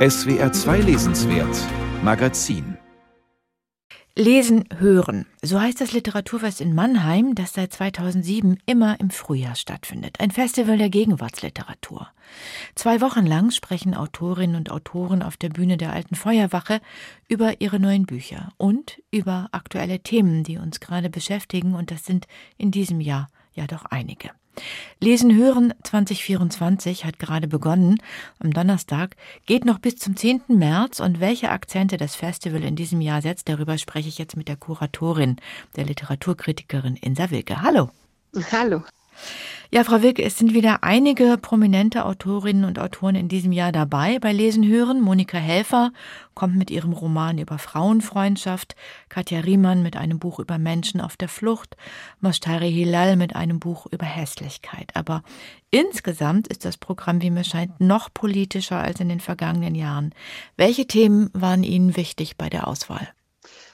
SWR 2 Lesenswert Magazin Lesen, hören. So heißt das Literaturfest in Mannheim, das seit 2007 immer im Frühjahr stattfindet. Ein Festival der Gegenwartsliteratur. Zwei Wochen lang sprechen Autorinnen und Autoren auf der Bühne der Alten Feuerwache über ihre neuen Bücher und über aktuelle Themen, die uns gerade beschäftigen. Und das sind in diesem Jahr ja doch einige. Lesen hören 2024 hat gerade begonnen. Am Donnerstag geht noch bis zum 10. März und welche Akzente das Festival in diesem Jahr setzt, darüber spreche ich jetzt mit der Kuratorin, der Literaturkritikerin Insa Wilke. Hallo. Hallo. Ja, Frau Wilke, es sind wieder einige prominente Autorinnen und Autoren in diesem Jahr dabei bei Lesen hören. Monika Helfer kommt mit ihrem Roman über Frauenfreundschaft, Katja Riemann mit einem Buch über Menschen auf der Flucht, Moshtari Hilal mit einem Buch über Hässlichkeit. Aber insgesamt ist das Programm, wie mir scheint, noch politischer als in den vergangenen Jahren. Welche Themen waren Ihnen wichtig bei der Auswahl?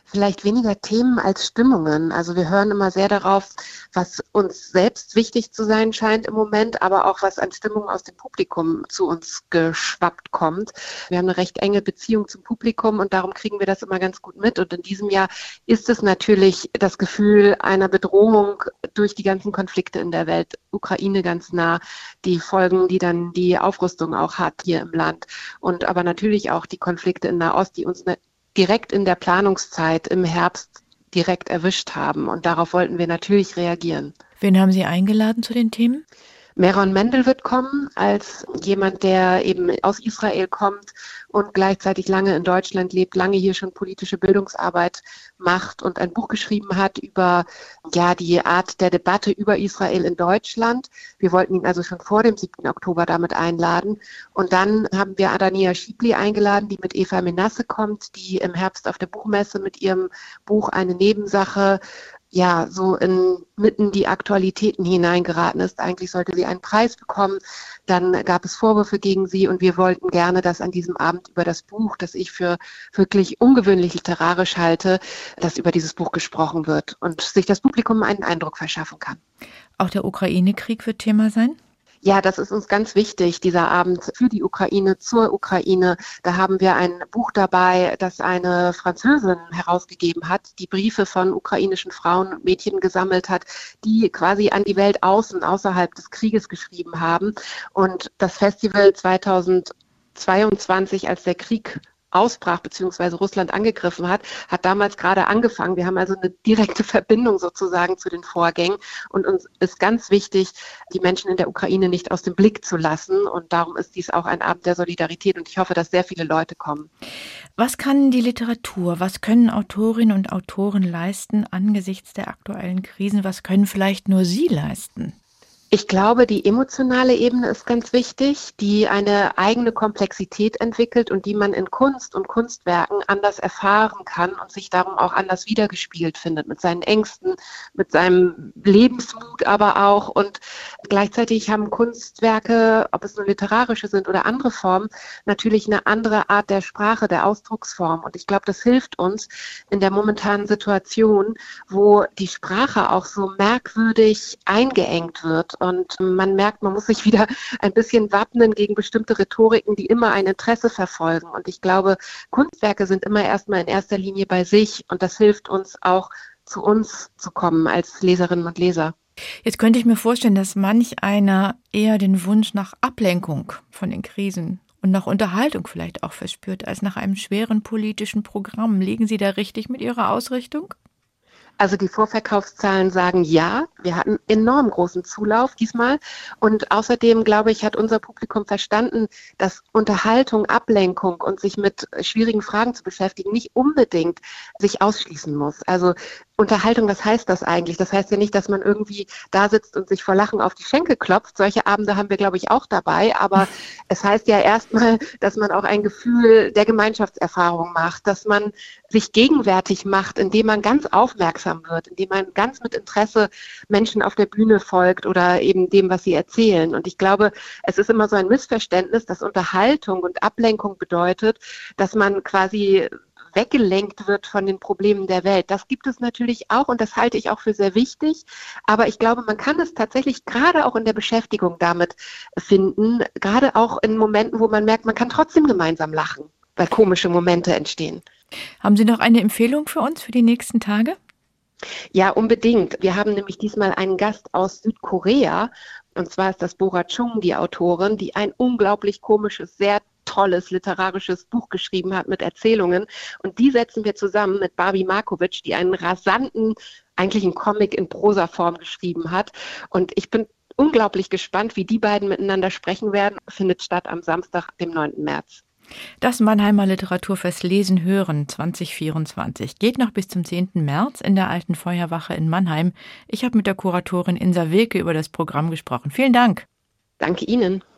Vielleicht weniger Themen als Stimmungen. Also wir hören immer sehr darauf, was uns selbst wichtig zu sein scheint im Moment, aber auch was an Stimmung aus dem Publikum zu uns geschwappt kommt. Wir haben eine recht enge Beziehung zum Publikum und darum kriegen wir das immer ganz gut mit. Und in diesem Jahr ist es natürlich das Gefühl einer Bedrohung durch die ganzen Konflikte in der Welt. Ukraine ganz nah, die Folgen, die dann die Aufrüstung auch hat hier im Land und aber natürlich auch die Konflikte in Nahost, die uns direkt in der Planungszeit im Herbst direkt erwischt haben. Und darauf wollten wir natürlich reagieren. Wen haben Sie eingeladen zu den Themen? Meron Mendel wird kommen als jemand, der eben aus Israel kommt und gleichzeitig lange in Deutschland lebt, lange hier schon politische Bildungsarbeit macht und ein Buch geschrieben hat über ja die Art der Debatte über Israel in Deutschland. Wir wollten ihn also schon vor dem 7. Oktober damit einladen. Und dann haben wir Adania Schiebli eingeladen, die mit Eva Menasse kommt, die im Herbst auf der Buchmesse mit ihrem Buch eine Nebensache ja, so in mitten die Aktualitäten hineingeraten ist. Eigentlich sollte sie einen Preis bekommen. Dann gab es Vorwürfe gegen sie und wir wollten gerne, dass an diesem Abend über das Buch, das ich für wirklich ungewöhnlich literarisch halte, dass über dieses Buch gesprochen wird und sich das Publikum einen Eindruck verschaffen kann. Auch der Ukraine-Krieg wird Thema sein? Ja, das ist uns ganz wichtig, dieser Abend für die Ukraine, zur Ukraine. Da haben wir ein Buch dabei, das eine Französin herausgegeben hat, die Briefe von ukrainischen Frauen und Mädchen gesammelt hat, die quasi an die Welt außen, außerhalb des Krieges geschrieben haben. Und das Festival 2022, als der Krieg ausbrach bzw. Russland angegriffen hat, hat damals gerade angefangen. Wir haben also eine direkte Verbindung sozusagen zu den Vorgängen und uns ist ganz wichtig, die Menschen in der Ukraine nicht aus dem Blick zu lassen und darum ist dies auch ein Abend der Solidarität und ich hoffe, dass sehr viele Leute kommen. Was kann die Literatur, was können Autorinnen und Autoren leisten angesichts der aktuellen Krisen, was können vielleicht nur sie leisten? Ich glaube, die emotionale Ebene ist ganz wichtig, die eine eigene Komplexität entwickelt und die man in Kunst und Kunstwerken anders erfahren kann und sich darum auch anders wiedergespielt findet, mit seinen Ängsten, mit seinem Lebensmut aber auch. Und gleichzeitig haben Kunstwerke, ob es nur literarische sind oder andere Formen, natürlich eine andere Art der Sprache, der Ausdrucksform. Und ich glaube, das hilft uns in der momentanen Situation, wo die Sprache auch so merkwürdig eingeengt wird und man merkt, man muss sich wieder ein bisschen wappnen gegen bestimmte Rhetoriken, die immer ein Interesse verfolgen. Und ich glaube, Kunstwerke sind immer erstmal in erster Linie bei sich und das hilft uns auch zu uns zu kommen als Leserinnen und Leser. Jetzt könnte ich mir vorstellen, dass manch einer eher den Wunsch nach Ablenkung von den Krisen und nach Unterhaltung vielleicht auch verspürt, als nach einem schweren politischen Programm. Liegen Sie da richtig mit Ihrer Ausrichtung? Also die Vorverkaufszahlen sagen ja. Wir hatten enorm großen Zulauf diesmal. Und außerdem, glaube ich, hat unser Publikum verstanden, dass Unterhaltung, Ablenkung und sich mit schwierigen Fragen zu beschäftigen nicht unbedingt sich ausschließen muss. Also Unterhaltung, was heißt das eigentlich? Das heißt ja nicht, dass man irgendwie da sitzt und sich vor Lachen auf die Schenkel klopft. Solche Abende haben wir, glaube ich, auch dabei. Aber es heißt ja erstmal, dass man auch ein Gefühl der Gemeinschaftserfahrung macht, dass man sich gegenwärtig macht, indem man ganz aufmerksam wird, indem man ganz mit Interesse Menschen auf der Bühne folgt oder eben dem, was sie erzählen. Und ich glaube, es ist immer so ein Missverständnis, dass Unterhaltung und Ablenkung bedeutet, dass man quasi weggelenkt wird von den Problemen der Welt. Das gibt es natürlich auch und das halte ich auch für sehr wichtig. Aber ich glaube, man kann es tatsächlich gerade auch in der Beschäftigung damit finden, gerade auch in Momenten, wo man merkt, man kann trotzdem gemeinsam lachen, weil komische Momente entstehen. Haben Sie noch eine Empfehlung für uns für die nächsten Tage? Ja, unbedingt. Wir haben nämlich diesmal einen Gast aus Südkorea. Und zwar ist das Bora Chung, die Autorin, die ein unglaublich komisches, sehr tolles literarisches Buch geschrieben hat mit Erzählungen. Und die setzen wir zusammen mit Barbie Markovic, die einen rasanten, eigentlich einen Comic in Prosaform geschrieben hat. Und ich bin unglaublich gespannt, wie die beiden miteinander sprechen werden. Findet statt am Samstag, dem 9. März. Das Mannheimer Literaturfest Lesen Hören 2024 geht noch bis zum 10. März in der Alten Feuerwache in Mannheim. Ich habe mit der Kuratorin Insa Wilke über das Programm gesprochen. Vielen Dank. Danke Ihnen.